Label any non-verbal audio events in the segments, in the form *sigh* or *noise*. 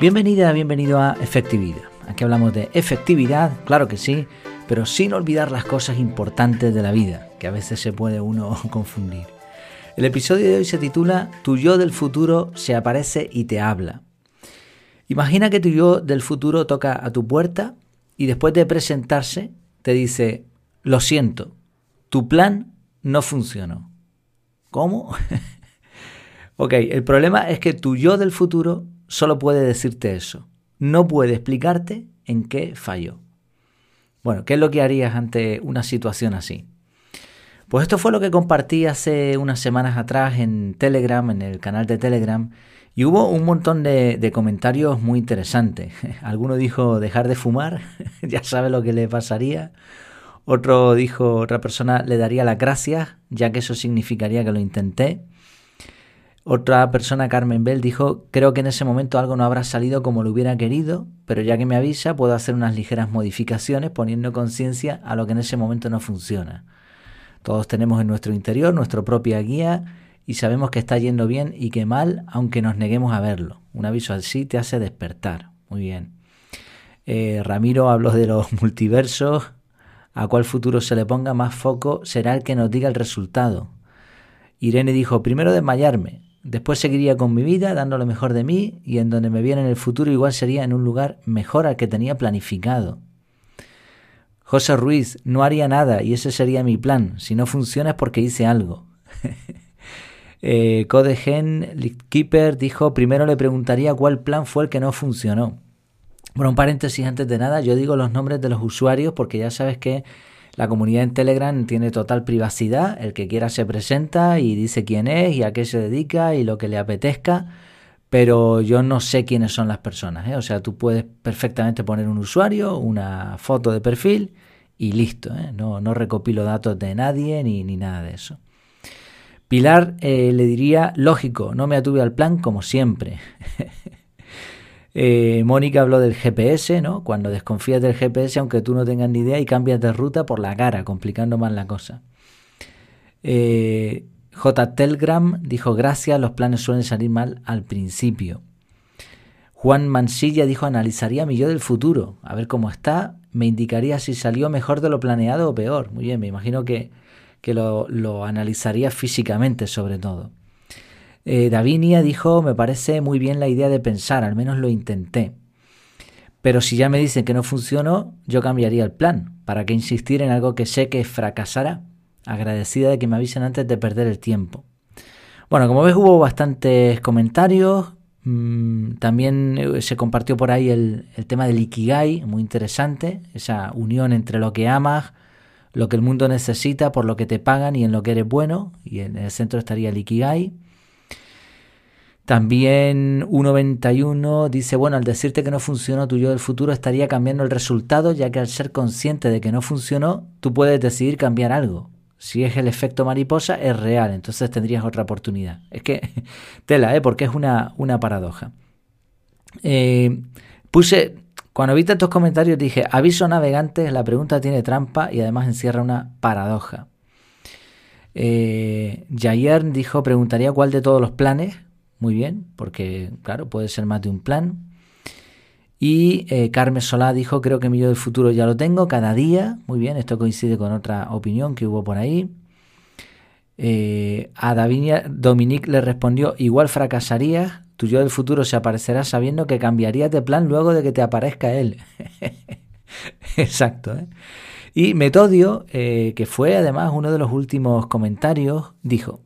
Bienvenida, bienvenido a Efectividad. Aquí hablamos de efectividad, claro que sí, pero sin olvidar las cosas importantes de la vida, que a veces se puede uno *laughs* confundir. El episodio de hoy se titula Tu yo del futuro se aparece y te habla. Imagina que tu yo del futuro toca a tu puerta y después de presentarse te dice, lo siento, tu plan no funcionó. ¿Cómo? *laughs* ok, el problema es que tu yo del futuro solo puede decirte eso. No puede explicarte en qué falló. Bueno, ¿qué es lo que harías ante una situación así? Pues esto fue lo que compartí hace unas semanas atrás en Telegram, en el canal de Telegram, y hubo un montón de, comentarios muy interesantes. *laughs* Alguno dijo dejar de fumar, *laughs* ya sabe lo que le pasaría. Otro dijo, otra persona le daría las gracias, ya que eso significaría que lo intenté. Otra persona, Carmen Bell, dijo, creo que en ese momento algo no habrá salido como lo hubiera querido, pero ya que me avisa puedo hacer unas ligeras modificaciones poniendo conciencia a lo que en ese momento no funciona. Todos tenemos en nuestro interior nuestra propia guía y sabemos que está yendo bien y que mal, aunque nos neguemos a verlo. Un aviso así te hace despertar. Muy bien. Eh, Ramiro habló de los *laughs* multiversos. A cuál futuro se le ponga más foco será el que nos diga el resultado. Irene dijo, primero desmayarme, Después seguiría con mi vida, dando lo mejor de mí, y en donde me viera en el futuro igual sería en un lugar mejor al que tenía planificado. José Ruiz, no haría nada y ese sería mi plan. Si no funciona es porque hice algo. *laughs* eh, Codegen Keeper dijo, primero le preguntaría cuál plan fue el que no funcionó. Bueno, un paréntesis antes de nada, yo digo los nombres de los usuarios porque ya sabes que la comunidad en Telegram tiene total privacidad, el que quiera se presenta y dice quién es y a qué se dedica y lo que le apetezca, pero yo no sé quiénes son las personas. ¿eh? O sea, tú puedes perfectamente poner un usuario, una foto de perfil y listo. ¿eh? No, no, recopilo datos de nadie ni, ni nada de eso. Pilar eh, le diría, lógico, no me atuve al plan como siempre. *laughs* Eh, Mónica habló del GPS, ¿no? Cuando desconfías del GPS, aunque tú no tengas ni idea, y cambias de ruta por la cara, complicando más la cosa. Eh, J. Telgram dijo, gracias, los planes suelen salir mal al principio. Juan Mansilla dijo, analizaría mi yo del futuro, a ver cómo está, me indicaría si salió mejor de lo planeado o peor. Muy bien, me imagino que, que lo, lo analizaría físicamente sobre todo. Eh, Davinia dijo, me parece muy bien la idea de pensar, al menos lo intenté. Pero si ya me dicen que no funcionó, yo cambiaría el plan. ¿Para qué insistir en algo que sé que fracasará? Agradecida de que me avisen antes de perder el tiempo. Bueno, como ves hubo bastantes comentarios. Mm, también eh, se compartió por ahí el, tema del Ikigai, muy interesante. Esa unión entre lo que amas, lo que el mundo necesita, por lo que te pagan y en lo que eres bueno. Y en el centro estaría el Ikigai. También 1.91 dice, bueno, al decirte que no funcionó tu yo del futuro estaría cambiando el resultado, ya que al ser consciente de que no funcionó, tú puedes decidir cambiar algo. Si es el efecto mariposa, es real, entonces tendrías otra oportunidad. Es que, *laughs* tela, ¿eh? porque es una, una paradoja. Eh, puse, cuando viste estos comentarios dije, aviso navegantes, la pregunta tiene trampa y además encierra una paradoja. Eh, Jair dijo, preguntaría cuál de todos los planes, muy bien, porque claro, puede ser más de un plan. Y eh, Carmen Solá dijo, creo que mi yo del futuro ya lo tengo cada día. Muy bien, esto coincide con otra opinión que hubo por ahí. Eh, a Davinia Dominique le respondió, igual fracasarías, tu yo del futuro se aparecerá sabiendo que cambiarías de plan luego de que te aparezca él. *laughs* Exacto. ¿eh? Y Metodio, que fue además uno de los últimos comentarios, dijo,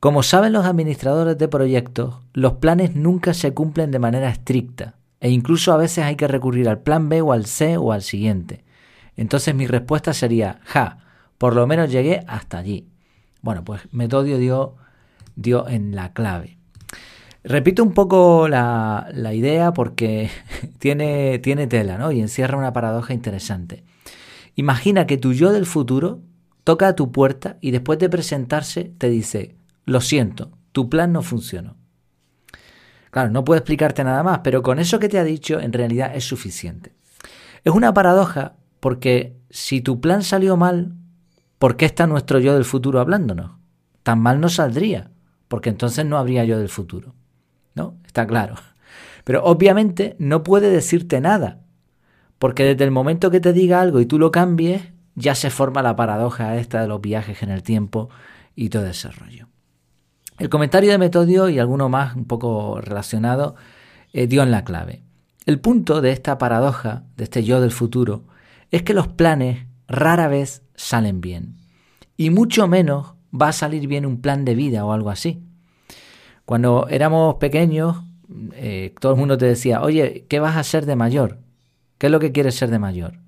como saben los administradores de proyectos, los planes nunca se cumplen de manera estricta e incluso a veces hay que recurrir al plan B o al C o al siguiente. Entonces mi respuesta sería, ja, por lo menos llegué hasta allí. Bueno, pues Metodio dio, dio en la clave. Repito un poco la, la idea porque *laughs* tiene, tiene tela ¿no? y encierra una paradoja interesante. Imagina que tu yo del futuro toca a tu puerta y después de presentarse te dice, lo siento, tu plan no funcionó. Claro, no puedo explicarte nada más, pero con eso que te ha dicho en realidad es suficiente. Es una paradoja porque si tu plan salió mal, ¿por qué está nuestro yo del futuro hablándonos? Tan mal no saldría, porque entonces no habría yo del futuro. ¿No? Está claro. Pero obviamente no puede decirte nada, porque desde el momento que te diga algo y tú lo cambies, ya se forma la paradoja esta de los viajes en el tiempo y todo ese rollo. El comentario de Metodio y alguno más un poco relacionado eh, dio en la clave. El punto de esta paradoja, de este yo del futuro, es que los planes rara vez salen bien. Y mucho menos va a salir bien un plan de vida o algo así. Cuando éramos pequeños, eh, todo el mundo te decía, oye, ¿qué vas a ser de mayor? ¿Qué es lo que quieres ser de mayor?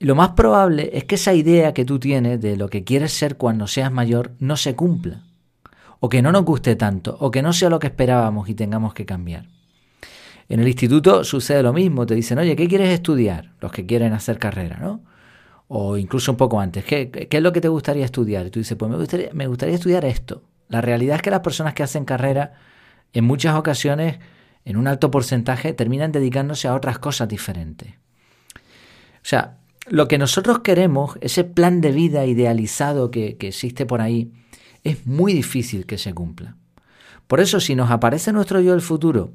lo más probable es que esa idea que tú tienes de lo que quieres ser cuando seas mayor no se cumpla, o que no nos guste tanto, o que no sea lo que esperábamos y tengamos que cambiar. En el instituto sucede lo mismo, te dicen, oye, ¿qué quieres estudiar? Los que quieren hacer carrera, ¿no? O incluso un poco antes, ¿qué, qué es lo que te gustaría estudiar? Y tú dices, pues me gustaría, me gustaría estudiar esto. La realidad es que las personas que hacen carrera, en muchas ocasiones, en un alto porcentaje, terminan dedicándose a otras cosas diferentes. O sea, lo que nosotros queremos, ese plan de vida idealizado que, existe por ahí, es muy difícil que se cumpla. Por eso, si nos aparece nuestro yo del futuro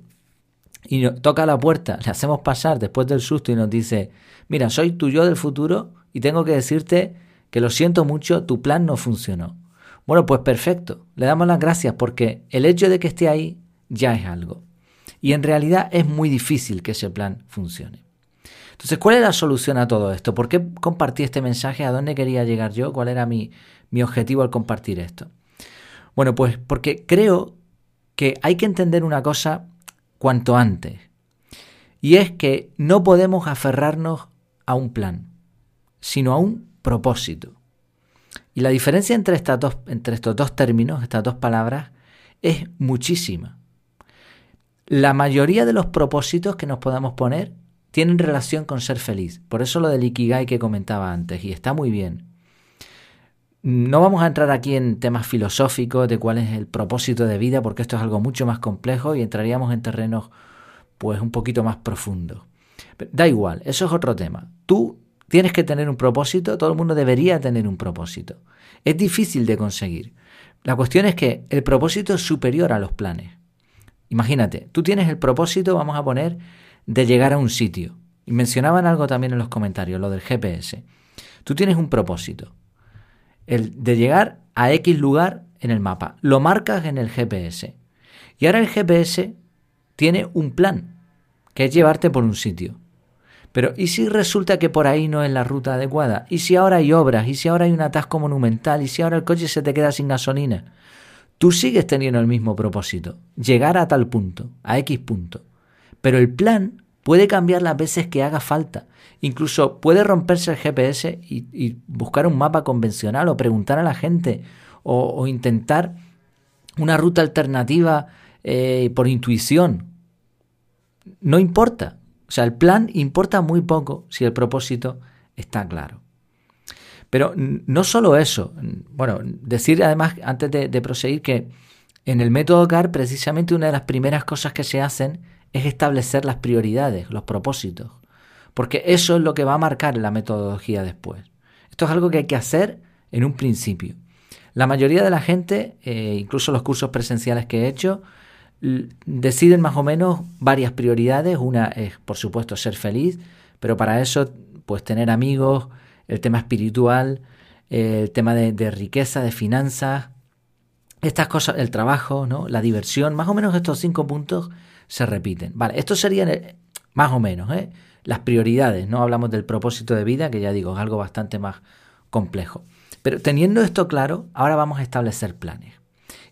y nos toca la puerta, le hacemos pasar después del susto y nos dice, mira, soy tu yo del futuro y tengo que decirte que lo siento mucho, tu plan no funcionó. Bueno, pues perfecto, le damos las gracias porque el hecho de que esté ahí ya es algo. Y en realidad es muy difícil que ese plan funcione. Entonces, ¿cuál es la solución a todo esto? ¿Por qué compartí este mensaje? ¿A dónde quería llegar yo? ¿Cuál era mi, mi objetivo al compartir esto? Bueno, pues porque creo que hay que entender una cosa cuanto antes. Y es que no podemos aferrarnos a un plan, sino a un propósito. Y la diferencia entre, estas dos, entre estos dos términos, estas dos palabras, es muchísima. La mayoría de los propósitos que nos podamos poner tienen relación con ser feliz. Por eso lo del Ikigai que comentaba antes, y está muy bien. No vamos a entrar aquí en temas filosóficos de cuál es el propósito de vida, porque esto es algo mucho más complejo y entraríamos en terrenos pues un poquito más profundos. Da igual, eso es otro tema. Tú tienes que tener un propósito, todo el mundo debería tener un propósito. Es difícil de conseguir. La cuestión es que el propósito es superior a los planes. Imagínate, tú tienes el propósito, vamos a poner, de llegar a un sitio. Y mencionaban algo también en los comentarios, lo del GPS. Tú tienes un propósito, el de llegar a X lugar en el mapa. Lo marcas en el GPS. Y ahora el GPS tiene un plan, que es llevarte por un sitio. Pero ¿y si resulta que por ahí no es la ruta adecuada? ¿Y si ahora hay obras? ¿Y si ahora hay un atasco monumental? ¿Y si ahora el coche se te queda sin gasolina? Tú sigues teniendo el mismo propósito, llegar a tal punto, a X punto. Pero el plan puede cambiar las veces que haga falta. Incluso puede romperse el GPS y, buscar un mapa convencional o preguntar a la gente o, intentar una ruta alternativa eh, por intuición. No importa. O sea, el plan importa muy poco si el propósito está claro. Pero no solo eso. Bueno, decir además, antes de, de proseguir, que en el método CAR precisamente una de las primeras cosas que se hacen es establecer las prioridades, los propósitos, porque eso es lo que va a marcar la metodología después. Esto es algo que hay que hacer en un principio. La mayoría de la gente, eh, incluso los cursos presenciales que he hecho, deciden más o menos varias prioridades. Una es, por supuesto, ser feliz, pero para eso, pues tener amigos, el tema espiritual, el tema de, de riqueza, de finanzas, estas cosas, el trabajo, ¿no? la diversión, más o menos estos cinco puntos se repiten. Vale, esto serían eh, más o menos ¿eh? las prioridades, no hablamos del propósito de vida, que ya digo, es algo bastante más complejo. Pero teniendo esto claro, ahora vamos a establecer planes.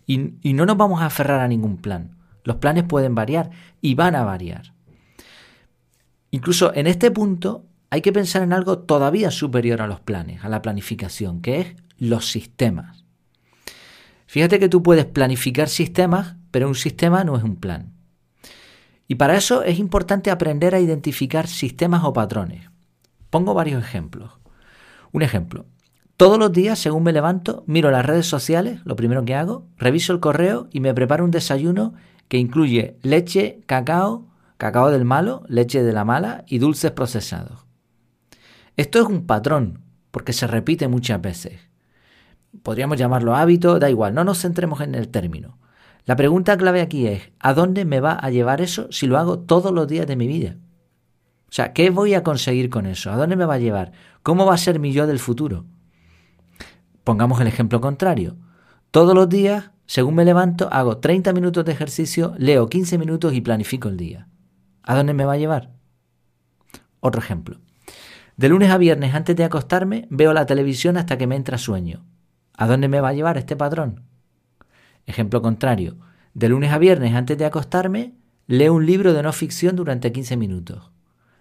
Y, y no nos vamos a aferrar a ningún plan. Los planes pueden variar y van a variar. Incluso en este punto hay que pensar en algo todavía superior a los planes, a la planificación, que es los sistemas. Fíjate que tú puedes planificar sistemas, pero un sistema no es un plan. Y para eso es importante aprender a identificar sistemas o patrones. Pongo varios ejemplos. Un ejemplo. Todos los días, según me levanto, miro las redes sociales, lo primero que hago, reviso el correo y me preparo un desayuno que incluye leche, cacao, cacao del malo, leche de la mala y dulces procesados. Esto es un patrón, porque se repite muchas veces. Podríamos llamarlo hábito, da igual, no nos centremos en el término. La pregunta clave aquí es, ¿a dónde me va a llevar eso si lo hago todos los días de mi vida? O sea, ¿qué voy a conseguir con eso? ¿A dónde me va a llevar? ¿Cómo va a ser mi yo del futuro? Pongamos el ejemplo contrario. Todos los días, según me levanto, hago 30 minutos de ejercicio, leo 15 minutos y planifico el día. ¿A dónde me va a llevar? Otro ejemplo. De lunes a viernes antes de acostarme veo la televisión hasta que me entra sueño. ¿A dónde me va a llevar este patrón? Ejemplo contrario. De lunes a viernes antes de acostarme leo un libro de no ficción durante 15 minutos.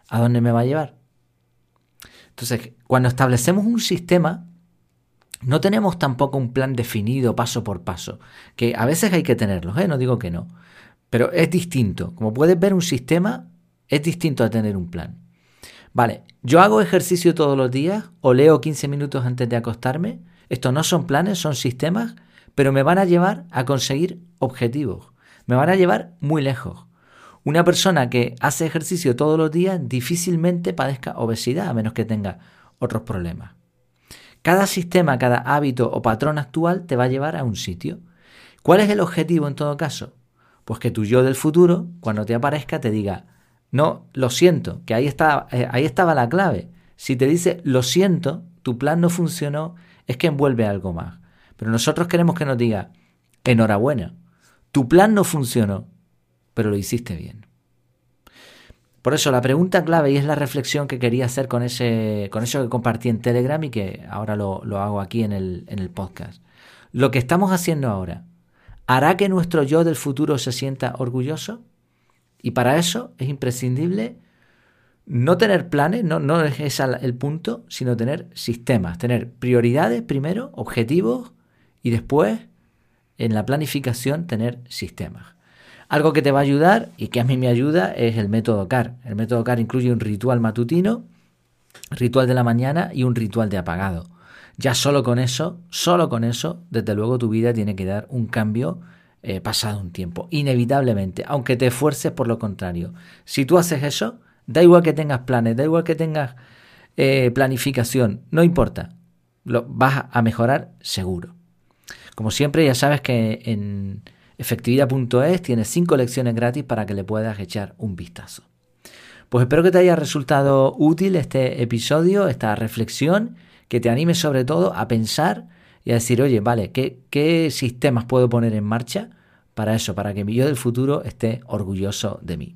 ¿A dónde me va a llevar? Entonces, cuando establecemos un sistema, no tenemos tampoco un plan definido paso por paso, que a veces hay que tenerlo, ¿eh? no digo que no, pero es distinto. Como puedes ver, un sistema es distinto a tener un plan. Vale, yo hago ejercicio todos los días o leo 15 minutos antes de acostarme. Estos no son planes, son sistemas, pero me van a llevar a conseguir objetivos. Me van a llevar muy lejos. Una persona que hace ejercicio todos los días difícilmente padezca obesidad, a menos que tenga otros problemas. Cada sistema, cada hábito o patrón actual te va a llevar a un sitio. ¿Cuál es el objetivo en todo caso? Pues que tu yo del futuro, cuando te aparezca, te diga, no, lo siento, que ahí, está, eh, estaba la clave. Si te dice, lo siento, tu plan no funcionó, es que envuelve algo más. Pero nosotros queremos que nos diga, enhorabuena, tu plan no funcionó, pero lo hiciste bien. Por eso la pregunta clave y es la reflexión que quería hacer con, ese, con eso que compartí en Telegram y que ahora lo, hago aquí en el, en el podcast. Lo que estamos haciendo ahora, ¿hará que nuestro yo del futuro se sienta orgulloso? Y para eso es imprescindible no tener planes, no, no es el punto, sino tener sistemas, tener prioridades primero, objetivos y después en la planificación tener sistemas. Algo que te va a ayudar y que a mí me ayuda es el método CAR. El método CAR incluye un ritual matutino, ritual de la mañana y un ritual de apagado. Ya solo con eso, solo con eso, desde luego tu vida tiene que dar un cambio eh, pasado un tiempo, inevitablemente, aunque te esfuerces por lo contrario. Si tú haces eso, da igual que tengas planes, da igual que tengas eh, planificación, no importa, lo, vas a mejorar seguro. Como siempre, ya sabes que en efectividad.es tienes cinco lecciones gratis para que le puedas echar un vistazo. Pues espero que te haya resultado útil este episodio, esta reflexión, que te anime sobre todo a pensar y a decir, oye, vale, ¿qué, ¿qué sistemas puedo poner en marcha para eso, para que mi yo del futuro esté orgulloso de mí?